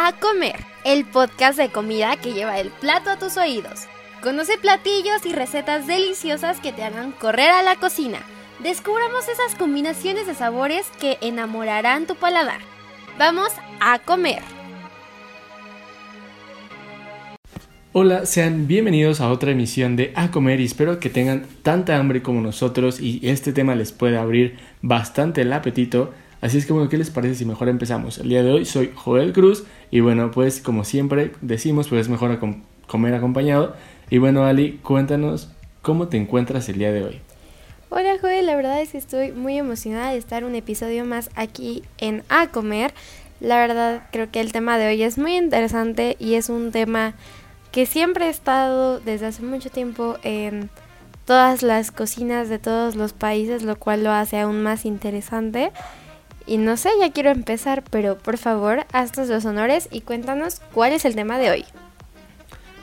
A Comer, el podcast de comida que lleva el plato a tus oídos. Conoce platillos y recetas deliciosas que te hagan correr a la cocina. Descubramos esas combinaciones de sabores que enamorarán tu paladar. Vamos a comer. Hola, sean bienvenidos a otra emisión de A Comer y espero que tengan tanta hambre como nosotros y este tema les pueda abrir bastante el apetito. Así es que bueno, ¿qué les parece si mejor empezamos? El día de hoy soy Joel Cruz y bueno, pues como siempre decimos, pues es mejor comer acompañado. Y bueno, Ali, cuéntanos cómo te encuentras el día de hoy. Hola Joel, la verdad es que estoy muy emocionada de estar un episodio más aquí en A Comer. La verdad creo que el tema de hoy es muy interesante y es un tema que siempre he estado desde hace mucho tiempo en todas las cocinas de todos los países, lo cual lo hace aún más interesante. Y no sé, ya quiero empezar, pero por favor, haznos los honores y cuéntanos cuál es el tema de hoy.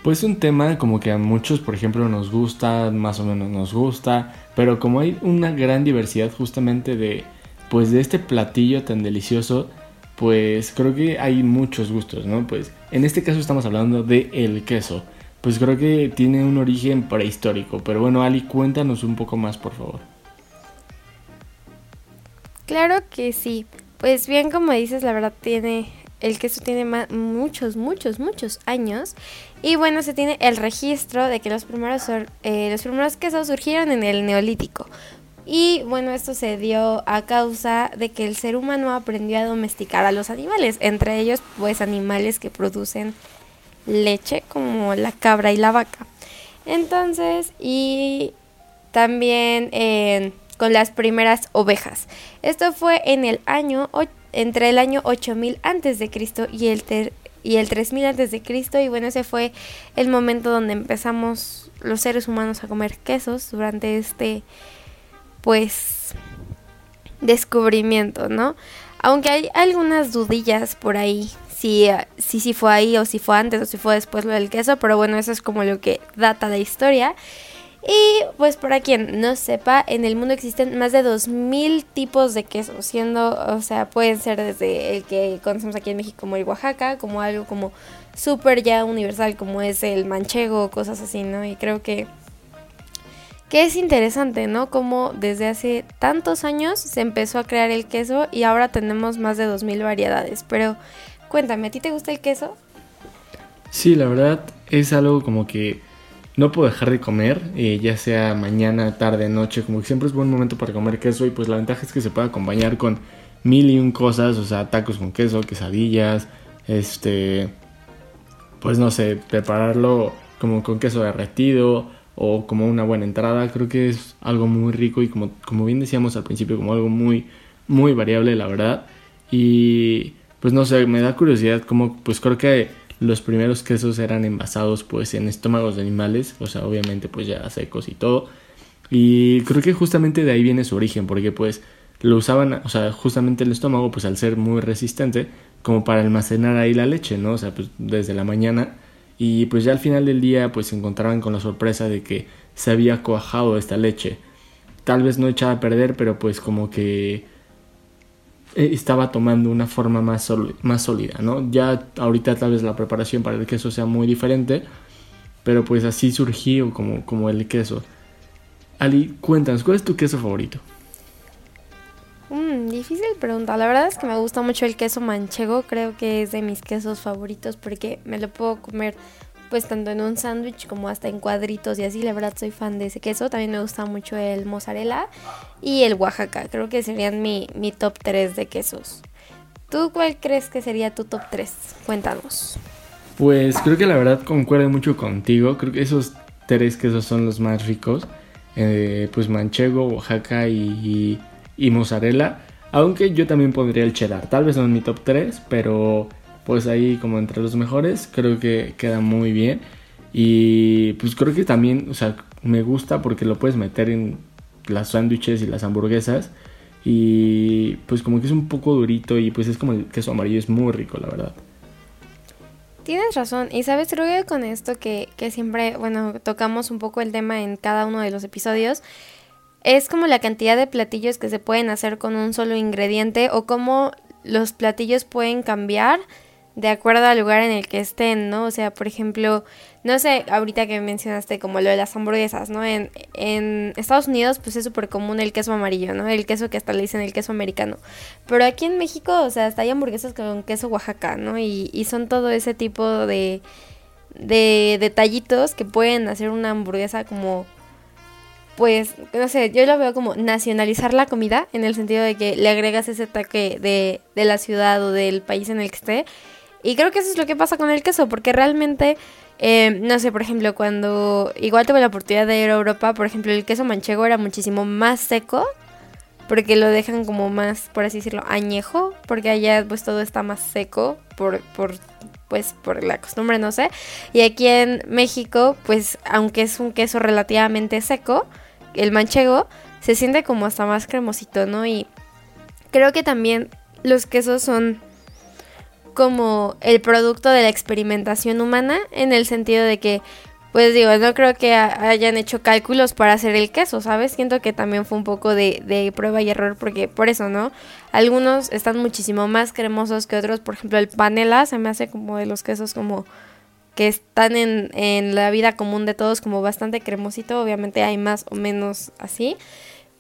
Pues un tema como que a muchos, por ejemplo, nos gusta, más o menos nos gusta, pero como hay una gran diversidad justamente de pues de este platillo tan delicioso, pues creo que hay muchos gustos, ¿no? Pues en este caso estamos hablando de el queso. Pues creo que tiene un origen prehistórico, pero bueno, Ali, cuéntanos un poco más, por favor. Claro que sí. Pues bien, como dices, la verdad tiene el queso tiene muchos, muchos, muchos años. Y bueno, se tiene el registro de que los primeros, eh, los primeros quesos surgieron en el neolítico. Y bueno, esto se dio a causa de que el ser humano aprendió a domesticar a los animales, entre ellos pues animales que producen leche como la cabra y la vaca. Entonces, y también eh, con las primeras ovejas. Esto fue en el año entre el año 8000 antes de Cristo y el y el 3000 antes de Cristo y bueno, ese fue el momento donde empezamos los seres humanos a comer quesos durante este pues descubrimiento, ¿no? Aunque hay algunas dudillas por ahí, si, si, si fue ahí o si fue antes o si fue después lo del queso, pero bueno, eso es como lo que data la historia. Y pues para quien no sepa, en el mundo existen más de 2000 tipos de queso, siendo, o sea, pueden ser desde el que conocemos aquí en México como el Oaxaca, como algo como súper ya universal como es el manchego, cosas así, ¿no? Y creo que que es interesante, ¿no? Como desde hace tantos años se empezó a crear el queso y ahora tenemos más de 2000 variedades. Pero cuéntame, ¿a ti te gusta el queso? Sí, la verdad es algo como que no puedo dejar de comer, eh, ya sea mañana, tarde, noche, como siempre es buen momento para comer queso y pues la ventaja es que se puede acompañar con mil y un cosas, o sea, tacos con queso, quesadillas, este, pues no sé, prepararlo como con queso derretido o como una buena entrada. Creo que es algo muy rico y como, como bien decíamos al principio, como algo muy, muy variable, la verdad. Y pues no sé, me da curiosidad como, pues creo que los primeros quesos eran envasados pues en estómagos de animales, o sea, obviamente pues ya secos y todo. Y creo que justamente de ahí viene su origen, porque pues lo usaban, o sea, justamente el estómago pues al ser muy resistente, como para almacenar ahí la leche, ¿no? O sea, pues desde la mañana y pues ya al final del día pues se encontraban con la sorpresa de que se había cuajado esta leche. Tal vez no echada a perder, pero pues como que estaba tomando una forma más, más sólida, ¿no? Ya ahorita tal vez la preparación para el queso sea muy diferente, pero pues así surgió como, como el queso. Ali, cuéntanos, ¿cuál es tu queso favorito? Mm, difícil pregunta. La verdad es que me gusta mucho el queso manchego. Creo que es de mis quesos favoritos porque me lo puedo comer pues tanto en un sándwich como hasta en cuadritos y así. La verdad soy fan de ese queso. También me gusta mucho el mozzarella y el Oaxaca. Creo que serían mi, mi top 3 de quesos. ¿Tú cuál crees que sería tu top 3? Cuéntanos. Pues creo que la verdad concuerdo mucho contigo. Creo que esos tres quesos son los más ricos. Eh, pues manchego, Oaxaca y y mozzarella. Aunque yo también pondría el cheddar. Tal vez no en mi top 3, pero pues ahí como entre los mejores creo que queda muy bien. Y pues creo que también, o sea, me gusta porque lo puedes meter en las sándwiches y las hamburguesas. Y pues como que es un poco durito y pues es como el queso amarillo, es muy rico, la verdad. Tienes razón, y sabes, creo que con esto que, que siempre, bueno, tocamos un poco el tema en cada uno de los episodios, es como la cantidad de platillos que se pueden hacer con un solo ingrediente o cómo los platillos pueden cambiar de acuerdo al lugar en el que estén, ¿no? O sea, por ejemplo, no sé, ahorita que mencionaste como lo de las hamburguesas, ¿no? En, en Estados Unidos, pues es súper común el queso amarillo, ¿no? El queso que hasta le dicen el queso americano. Pero aquí en México, o sea, hasta hay hamburguesas con queso Oaxaca, ¿no? Y, y son todo ese tipo de, de detallitos que pueden hacer una hamburguesa como pues, no sé, yo lo veo como nacionalizar la comida, en el sentido de que le agregas ese toque de, de la ciudad o del país en el que esté y creo que eso es lo que pasa con el queso, porque realmente, eh, no sé, por ejemplo, cuando igual tuve la oportunidad de ir a Europa, por ejemplo, el queso manchego era muchísimo más seco, porque lo dejan como más, por así decirlo, añejo, porque allá pues todo está más seco por, por pues por la costumbre, no sé. Y aquí en México, pues aunque es un queso relativamente seco, el manchego se siente como hasta más cremosito, ¿no? Y creo que también los quesos son como el producto de la experimentación humana en el sentido de que pues digo, no creo que hayan hecho cálculos para hacer el queso, ¿sabes? Siento que también fue un poco de, prueba y error porque por eso, ¿no? Algunos están muchísimo más cremosos que otros, por ejemplo el panela se me hace como de los quesos como que están en la vida común de todos como bastante cremosito, obviamente hay más o menos así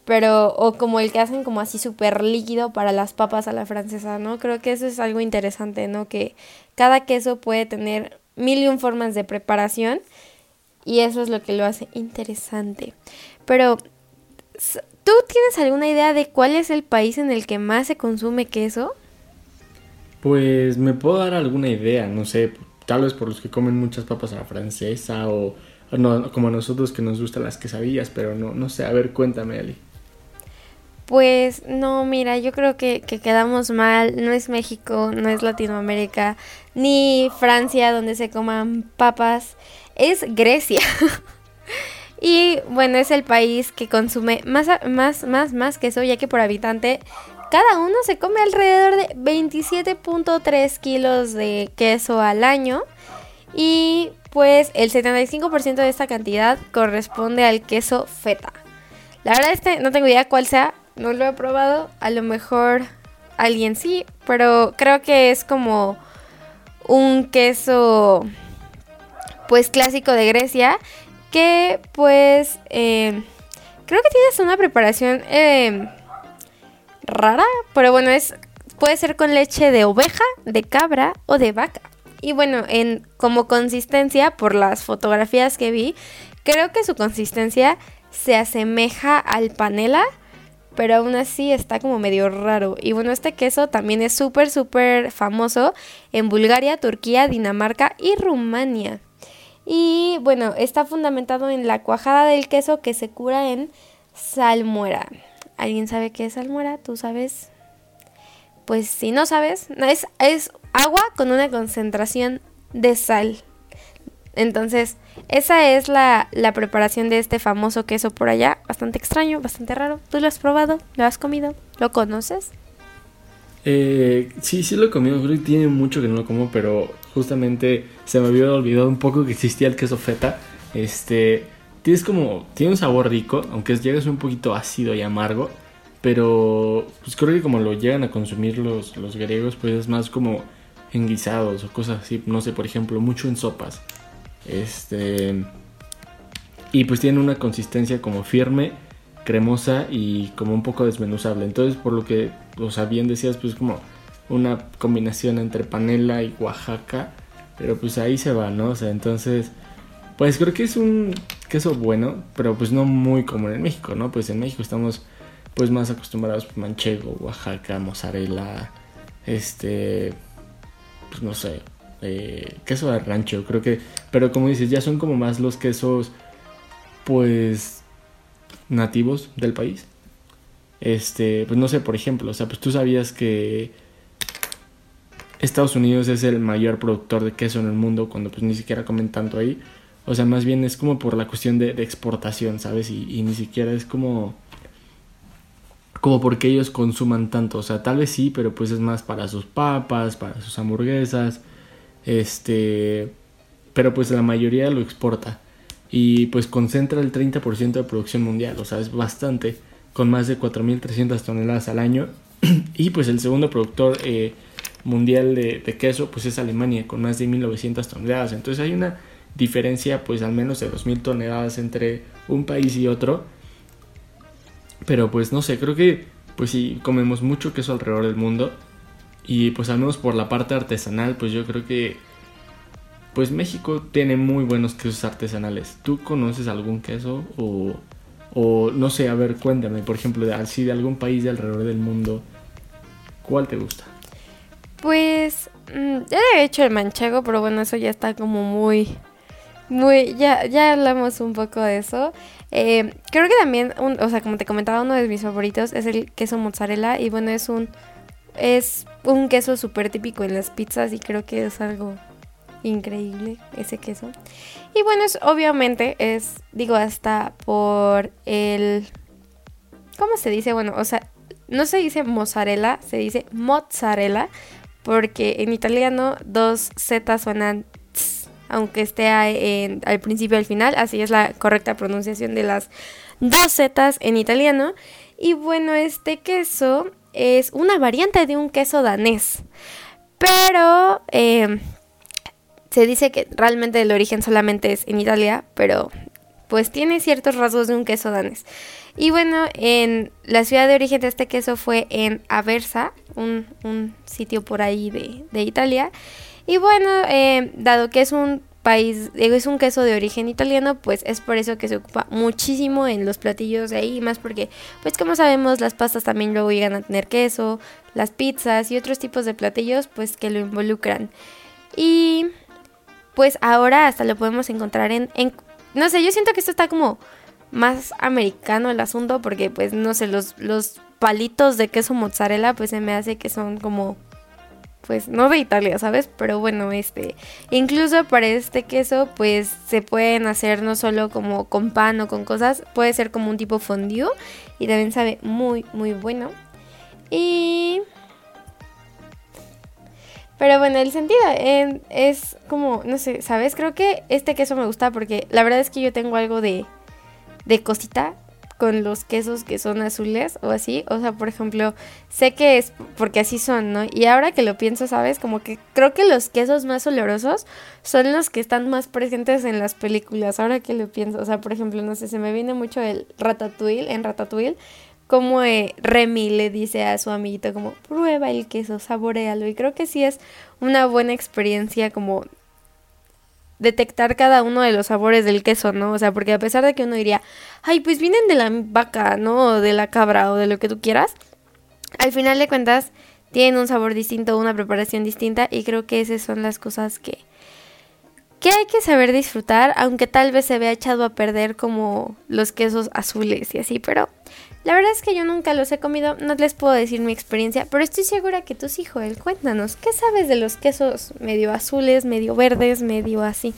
pero o como el que hacen como así súper líquido para las papas a la francesa, ¿no? Creo que eso es algo interesante, ¿no? Que cada queso puede tener mil y un formas de preparación y eso es lo que lo hace interesante. Pero, ¿tú tienes alguna idea de cuál es el país en el que más se consume queso? Pues me puedo dar alguna idea, no sé, tal vez por los que comen muchas papas a la francesa o no, como a nosotros que nos gustan las quesadillas, pero no, no sé, a ver, cuéntame, Ali. Pues no, mira, yo creo que, quedamos mal. No es México, no es Latinoamérica, ni Francia donde se coman papas. Es Grecia. y bueno, es el país que consume más, más, más, más queso, ya que por habitante cada uno se come alrededor de 27.3 kilos de queso al año. Y pues el 75% de esta cantidad corresponde al queso feta. La verdad este no tengo idea cuál sea, no lo he probado. A lo mejor alguien sí, pero creo que es como un queso pues clásico de Grecia que pues eh, creo que tienes una preparación eh, rara, pero bueno, es puede ser con leche de oveja, de cabra o de vaca. Y bueno, en como consistencia por las fotografías que vi, creo que su consistencia se asemeja al panela, pero aún así está como medio raro. Y bueno, este queso también es súper, súper famoso en Bulgaria, Turquía, Dinamarca y Rumania. Y bueno, está fundamentado en la cuajada del queso que se cura en salmuera. ¿Alguien sabe qué es salmuera? ¿Tú sabes? Pues si no sabes, es, es agua con una concentración de sal. Entonces, esa es la, preparación de este famoso queso por allá. Bastante extraño, bastante raro. ¿Tú lo has probado? ¿Lo has comido? ¿Lo conoces? Eh, sí, sí lo he comido. Creo que tiene mucho que no lo como, pero justamente se me había olvidado un poco que existía el queso feta. Este, tienes como, tiene un sabor rico, aunque llegas un poquito ácido y amargo. Pero pues creo que como lo llegan a consumir los, los griegos, pues es más como en guisados o cosas así. No sé, por ejemplo, mucho en sopas. Este. Y pues tiene una consistencia como firme, cremosa y como un poco desmenuzable. Entonces, por lo que, o sea, bien decías, pues como una combinación entre panela y Oaxaca. Pero pues ahí se va, ¿no? O sea, entonces, pues creo que es un queso bueno, pero pues no muy común en México, ¿no? Pues en México estamos pues más acostumbrados pues, manchego, Oaxaca, mozzarella, este, pues no sé, eh, queso de rancho, creo que, pero como dices, ya son como más los quesos, pues, nativos del país. Este, pues no sé, por ejemplo, o sea, pues tú sabías que Estados Unidos es el mayor productor de queso en el mundo cuando pues ni siquiera comen tanto ahí. O sea, más bien es como por la cuestión de, exportación, ¿sabes? Y, y, ni siquiera es como... Como porque ellos consuman tanto. O sea, tal vez sí, pero pues es más para sus papas, para sus hamburguesas. Este, pero pues la mayoría lo exporta y pues concentra el 30% de producción mundial, o sea, es bastante, con más de 4.300 toneladas al año. y pues el segundo productor eh, mundial de, queso pues es Alemania con más de 1900 toneladas. Entonces hay una diferencia pues al menos de 2000 toneladas entre un país y otro. Pero pues no sé, creo que pues sí comemos mucho queso alrededor del mundo. Y pues al menos por la parte artesanal pues yo creo que pues México tiene muy buenos quesos artesanales. ¿Tú conoces algún queso o, o no sé, a ver, cuéntame, por ejemplo, de, así de algún país de alrededor del mundo, ¿cuál te gusta? Pues mm, ya he hecho el manchego, pero bueno, eso ya está como muy muy, ya, ya hablamos un poco de eso. Eh, creo que también, o sea, como te comentaba, uno de mis favoritos es el queso mozzarella. Y bueno, es un, es un queso súper típico en las pizzas y creo que es algo increíble ese queso. Y bueno, es, obviamente es, digo, hasta por el... ¿Cómo se dice? Bueno, o sea, no se dice mozzarella, se dice mozzarella, porque en italiano dos Z suenan aunque esté al principio y al final, así es la correcta pronunciación de las dos zetas en italiano. Y bueno, este queso es una variante de un queso danés, pero em, se dice que realmente el origen solamente es en Italia, pero pues tiene ciertos rasgos de un queso danés. Y bueno, en la ciudad de origen de este queso fue en Aversa, un, sitio por ahí de, de Italia. Y bueno, eh, dado que es un país, es un queso de origen italiano, pues es por eso que se ocupa muchísimo en los platillos de ahí, más porque, pues como sabemos, las pastas también luego llegan a tener queso, las pizzas y otros tipos de platillos, pues que lo involucran. Y pues ahora hasta lo podemos encontrar en, en no sé, yo siento que esto está como más americano el asunto, porque pues no sé, los, los palitos de queso mozzarella, pues se me hace que son como pues no de Italia, ¿sabes? Pero bueno, este, incluso para este queso, pues se pueden hacer no solo como con pan o con cosas, puede ser como un tipo fondue y también sabe muy, muy bueno. Y... Pero bueno, el sentido es como, no sé, ¿sabes? Creo que este queso me gusta porque la verdad es que yo tengo algo de, de cosita con los quesos que son azules o así. O sea, por ejemplo, sé que es porque así son, ¿no? Y ahora que lo pienso, ¿sabes? Como que creo que los quesos más olorosos son los que están más presentes en las películas. Ahora que lo pienso, o sea, por ejemplo, no sé, se me viene mucho el ratatouille, en ratatouille. Como eh, Remy le dice a su amiguito como, prueba el queso, saborealo. Y creo que sí es una buena experiencia como detectar cada uno de los sabores del queso, ¿no? O sea, porque a pesar de que uno diría, ay, pues vienen de la vaca, ¿no? O de la cabra o de lo que tú quieras, al final de cuentas tienen un sabor distinto, una preparación distinta y creo que esas son las cosas que, que hay que saber disfrutar, aunque tal vez se vea echado a perder como los quesos azules y así, pero la verdad es que yo nunca los he comido, no les puedo decir mi experiencia, pero estoy segura que tú sí, Joel. Cuéntanos, ¿qué sabes de los quesos medio azules, medio verdes, medio así?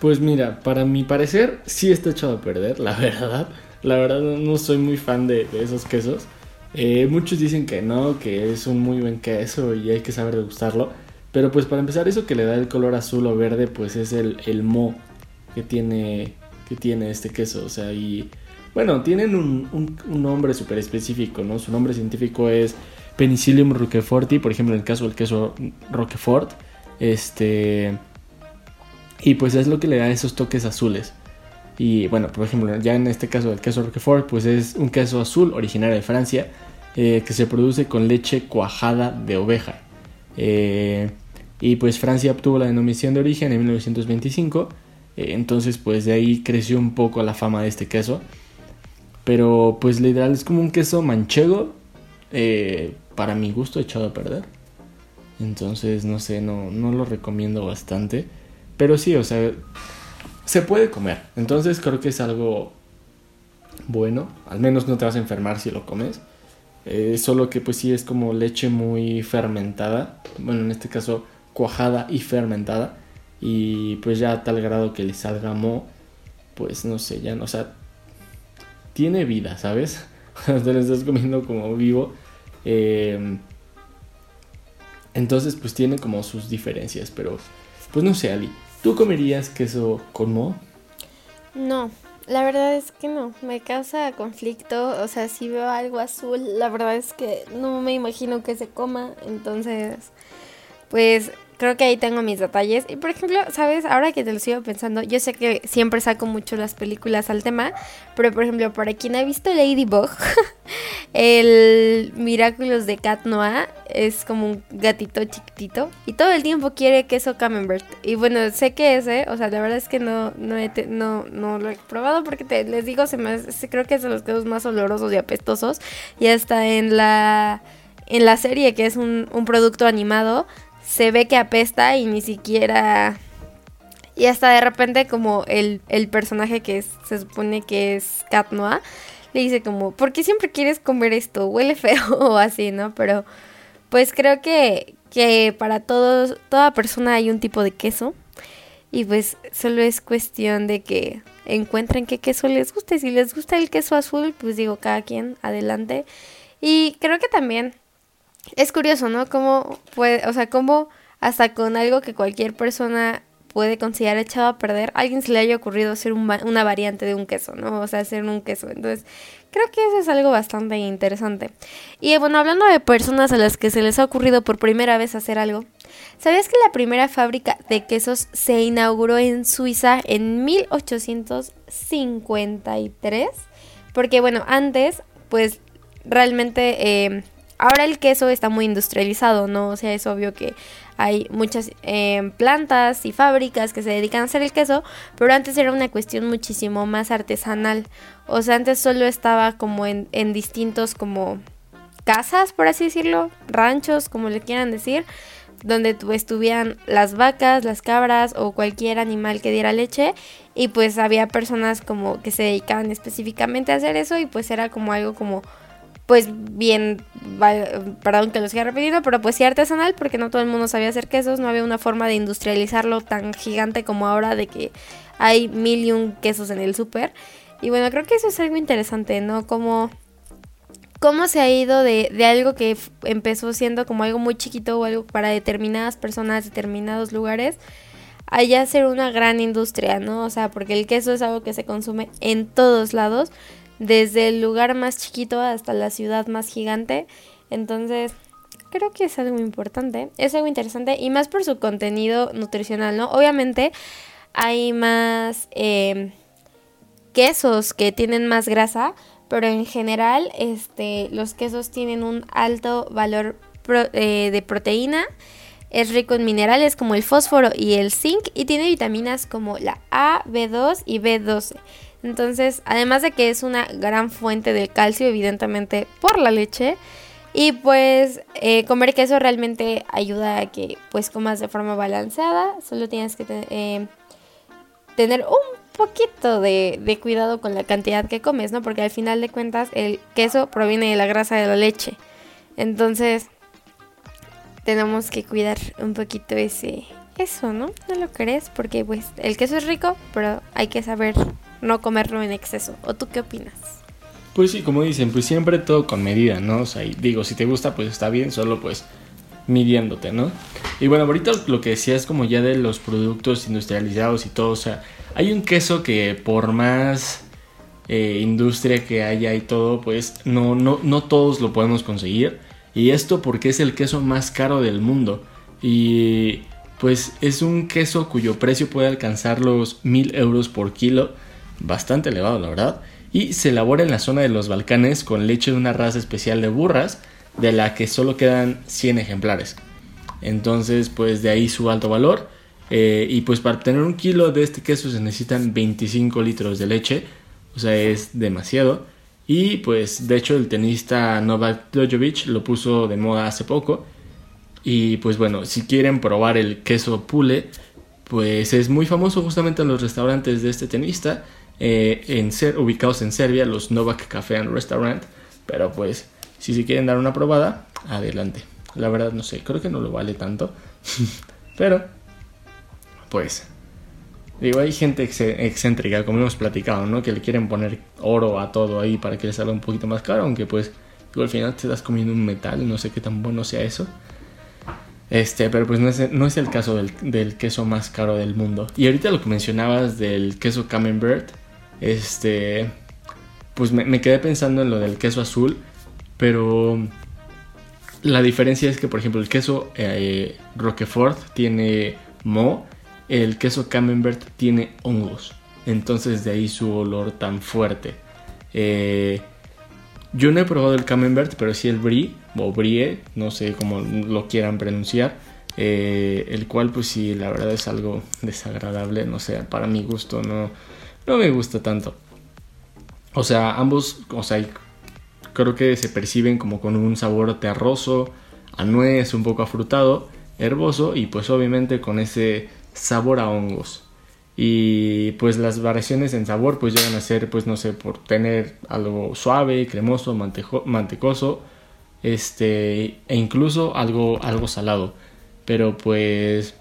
Pues mira, para mi parecer sí está echado a perder, la verdad. La verdad no soy muy fan de, esos quesos. Eh, muchos dicen que no, que es un muy buen queso y hay que saber degustarlo. Pero pues para empezar, eso que le da el color azul o verde, pues es el, el mo que tiene, que tiene este queso. O sea, y bueno, tienen un, nombre súper específico, ¿no? Su nombre científico es Penicillium roqueforti, por ejemplo, en el caso del queso Roquefort. Este. Y pues es lo que le da esos toques azules. Y bueno, por ejemplo, ya en este caso del queso Roquefort, pues es un queso azul originario de Francia eh, que se produce con leche cuajada de oveja. Eh, y pues Francia obtuvo la denominación de origen en 1925. Eh, entonces, pues de ahí creció un poco la fama de este queso. Pero pues literal es como un queso manchego. Eh, para mi gusto echado a perder. Entonces, no sé, no, no lo recomiendo bastante. Pero sí, o sea, se puede comer. Entonces creo que es algo bueno. Al menos no te vas a enfermar si lo comes. Eh, solo que pues sí es como leche muy fermentada. Bueno, en este caso cuajada y fermentada. Y pues ya a tal grado que le salga mo. Pues no sé, ya no. O sea, tiene vida, ¿sabes? Te lo estás comiendo como vivo. Em, entonces, pues tiene como sus diferencias, pero pues no sé, Ali. ¿Tú comerías queso con mo? No, la verdad es que no, me causa conflicto, o sea, si veo algo azul, la verdad es que no me imagino que se coma, entonces, pues creo que ahí tengo mis detalles. Y por ejemplo, ¿sabes? Ahora que te lo sigo pensando, yo sé que siempre saco mucho las películas al tema, pero por ejemplo, para quien ha visto Ladybug, el Miraculous de Cat Noir es como un gatito chiquitito y todo el tiempo quiere queso camembert. Y bueno, sé que ese, o sea, la verdad es que no, no, no, no lo he probado porque te, les digo, se me, creo que es de los quesos más olorosos y apestosos. Y hasta en la en la serie, que es un, producto animado, se ve que apesta y ni siquiera... Y hasta de repente como el, personaje que se supone que es Cat Noir, le dice como, ¿por qué siempre quieres comer esto? Huele feo o así, ¿no? Pero pues creo que, que para todos, toda persona hay un tipo de queso. Y pues solo es cuestión de que encuentren qué queso les guste. Si les gusta el queso azul, pues digo, cada quien, adelante. Y creo que también es curioso, ¿no? Cómo puede, o sea, cómo hasta con algo que cualquier persona puede considerar echado a perder, a alguien se le haya ocurrido hacer una variante de un queso, ¿no? O sea, hacer un queso. Entonces, creo que eso es algo bastante interesante. Y bueno, hablando de personas a las que se les ha ocurrido por primera vez hacer algo, ¿sabías que la primera fábrica de quesos se inauguró en Suiza en 1853? Porque bueno, antes, pues realmente... Eh, Ahora el queso está muy industrializado, ¿no? O sea, es obvio que hay muchas eh, plantas y fábricas que se dedican a hacer el queso, pero antes era una cuestión muchísimo más artesanal. O sea, antes solo estaba como en, en distintos como casas, por así decirlo, ranchos, como le quieran decir, donde estuvieran las vacas, las cabras o cualquier animal que diera leche y pues había personas como que se dedicaban específicamente a hacer eso y pues era como algo como pues bien, perdón que lo siga repitiendo, pero pues sí artesanal porque no todo el mundo sabía hacer quesos, no había una forma de industrializarlo tan gigante como ahora de que hay mil y un quesos en el súper. Y bueno, creo que eso es algo interesante, ¿no? Como cómo se ha ido de, de, algo que empezó siendo como algo muy chiquito o algo para determinadas personas, determinados lugares, a ya ser una gran industria, ¿no? O sea, porque el queso es algo que se consume en todos lados desde el lugar más chiquito hasta la ciudad más gigante. Entonces, creo que es algo importante, es algo interesante y más por su contenido nutricional, ¿no? Obviamente hay más em, quesos que tienen más grasa, pero en general este, los quesos tienen un alto valor eh, de proteína. Es rico en minerales como el fósforo y el zinc y tiene vitaminas como la A, B2 y B12. Entonces, además de que es una gran fuente de calcio, evidentemente por la leche. Y pues eh, comer queso realmente ayuda a que pues comas de forma balanceada. Solo tienes que eh, tener un poquito de, de, cuidado con la cantidad que comes, ¿no? Porque al final de cuentas el queso proviene de la grasa de la leche. Entonces tenemos que cuidar un poquito ese eso, ¿no? ¿No lo crees? Porque pues el queso es rico, pero hay que saber no comerlo en exceso. ¿O tú qué opinas? Pues sí, como dicen, pues siempre todo con medida, ¿no? O sea, digo, si te gusta, pues está bien, solo pues midiéndote, ¿no? Y bueno, ahorita lo que decía es como ya de los productos industrializados y todo, o sea, hay un queso que por más eh, industria que haya y todo, pues no, no, no todos lo podemos conseguir. Y esto porque es el queso más caro del mundo. Y pues es un queso cuyo precio puede alcanzar los mil euros por kilo bastante elevado la verdad, y se elabora en la zona de los Balcanes con leche de una raza especial de burras, de la que solo quedan 100 ejemplares. Entonces, pues de ahí su alto valor. Eh, y pues para tener un kilo de este queso se necesitan 25 litros de leche, o sea, es demasiado. Y pues de hecho el tenista Novak Djokovic lo puso de moda hace poco. Y pues bueno, si quieren probar el queso pule, pues es muy famoso justamente en los restaurantes de este tenista eh, en ser, ubicados en Serbia, los Novak Café and Restaurant. Pero pues, si se quieren dar una probada, adelante. La verdad no sé, creo que no lo vale tanto. pero, pues, digo, hay gente excéntrica, como hemos platicado, ¿no? Que le quieren poner oro a todo ahí para que les salga un poquito más caro, aunque pues, al final te estás comiendo un metal, no sé qué tan bueno sea eso. Este, pero pues no es, no es el caso del, del, queso más caro del mundo. Y ahorita lo que mencionabas del queso Camembert, este, pues me, quedé pensando en lo del queso azul, pero la diferencia es que, por ejemplo, el queso eh, Roquefort tiene mo, el queso Camembert tiene hongos. Entonces de ahí su olor tan fuerte. Eh, yo no he probado el Camembert, pero sí el Brie, o Brie, no sé cómo lo quieran pronunciar. Eh, el cual pues sí, la verdad es algo desagradable, no sé, para mi gusto no, no me gusta tanto. O sea, ambos, o sea, creo que se perciben como con un sabor terroso, a nuez, un poco afrutado, herboso y pues obviamente con ese sabor a hongos. Y pues las variaciones en sabor pues llegan a ser pues no sé, por tener algo suave, cremoso, mantecoso, este e incluso algo algo salado. Pero pues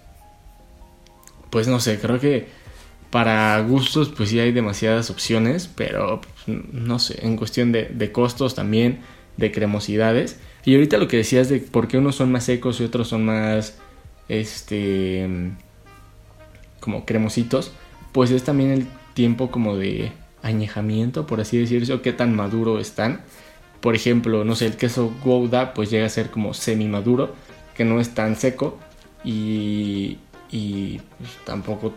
pues no sé, creo que para gustos pues sí hay demasiadas opciones, pero pues, no sé, en cuestión de, costos también, de cremosidades. Y ahorita lo que decías de por qué unos son más secos y otros son más este como cremositos, pues es también el tiempo como de añejamiento, por así decirse, o qué tan maduro están. Por ejemplo, no sé, el queso Gouda pues llega a ser como semi maduro, que no es tan seco y, y pues, tampoco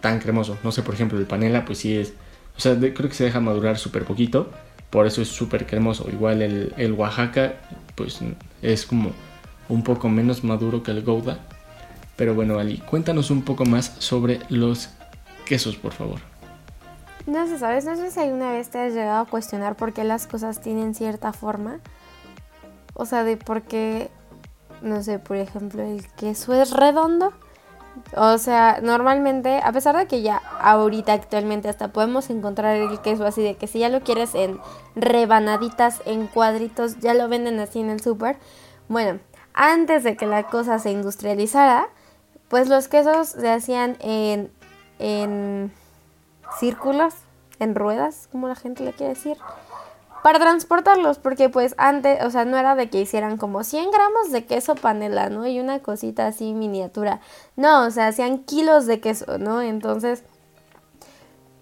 tan cremoso. No sé, por ejemplo, el panela pues sí es, o sea, creo que se deja madurar súper poquito, por eso es súper cremoso. Igual el, el Oaxaca pues es como un poco menos maduro que el Gouda, pero bueno, Ali, cuéntanos un poco más sobre los quesos, por favor. No sé, ¿sabes? No sé si alguna vez te has llegado a cuestionar por qué las cosas tienen cierta forma. O sea, de por qué, no sé, por ejemplo, el queso es redondo. O sea, normalmente, a pesar de que ya ahorita actualmente hasta podemos encontrar el queso así de que si ya lo quieres en rebanaditas, en cuadritos, ya lo venden así en el súper. Bueno, antes de que la cosa se industrializara, pues los quesos se hacían en, en círculos, en ruedas, como la gente le quiere decir, para transportarlos, porque pues antes, o sea, no era de que hicieran como 100 gramos de queso panela, ¿no? Y una cosita así miniatura. No, o sea, hacían kilos de queso, ¿no? Entonces,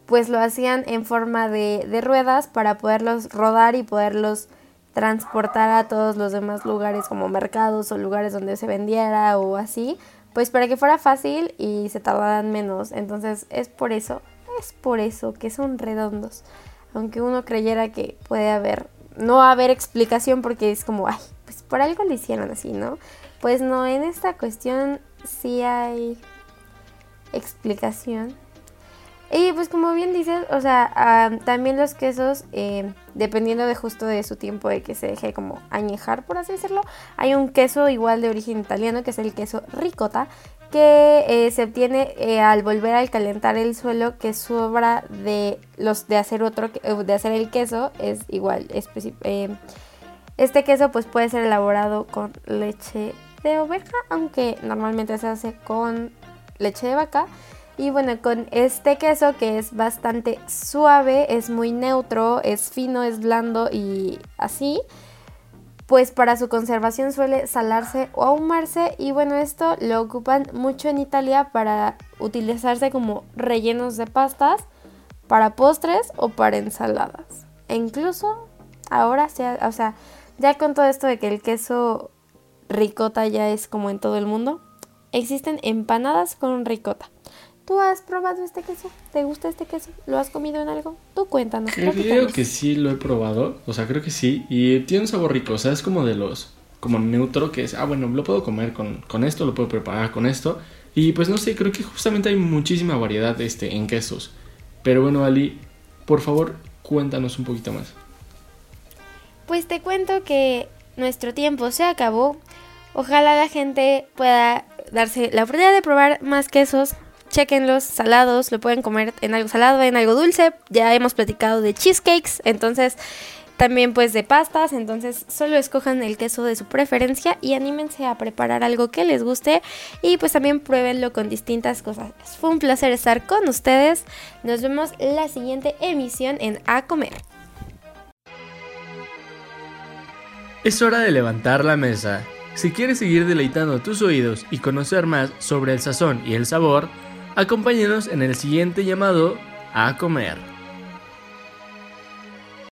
pues lo hacían en forma de, de ruedas para poderlos rodar y poderlos transportar a todos los demás lugares como mercados o lugares donde se vendiera o así pues para que fuera fácil y se tardaran menos. Entonces es por eso, es por eso que son redondos. Aunque uno creyera que puede haber, no haber explicación porque es como, ay, pues por algo lo hicieron así, ¿no? Pues no, en esta cuestión sí hay explicación. Y pues como bien dices, o sea, también los quesos, eh, dependiendo de justo de su tiempo de que se deje como añejar, por así decirlo, hay un queso igual de origen italiano que es el queso ricota, que eh, se obtiene eh, al volver al calentar el suelo que sobra de los de hacer otro de hacer el queso es igual este queso pues puede ser elaborado con leche de oveja aunque normalmente se hace con leche de vaca y bueno, con este queso que es bastante suave, es muy neutro, es fino, es blando y así, pues para su conservación suele salarse o ahumarse y bueno, esto lo ocupan mucho en Italia para utilizarse como rellenos de pastas, para postres o para ensaladas. E incluso ahora, o sea, ya con todo esto de que el queso ricota ya es como en todo el mundo, existen empanadas con ricota. ¿Tú has probado este queso? ¿Te gusta este queso? ¿Lo has comido en algo? Tú cuéntanos. Creo que sí lo he probado, o sea, creo que sí. Y tiene un sabor rico, o sea, es como de los, como neutro, que es, ah, bueno, lo puedo comer con, con esto, lo puedo preparar con esto. Y pues no sé, creo que justamente hay muchísima variedad este, en quesos. Pero bueno, Ali, por favor, cuéntanos un poquito más. Pues te cuento que nuestro tiempo se acabó. Ojalá la gente pueda darse la oportunidad de probar más quesos, chequenlos, salados, lo pueden comer en algo salado, en algo dulce. Ya hemos platicado de cheesecakes, entonces también pues de pastas, entonces solo escojan el queso de su preferencia y anímense a preparar algo que les guste y pues también pruébenlo con distintas cosas. Fue un placer estar con ustedes. Nos vemos la siguiente emisión en A Comer. Es hora de levantar la mesa. Si quieres seguir deleitando tus oídos y conocer más sobre el sazón y el sabor, Acompáñenos en el siguiente llamado a comer.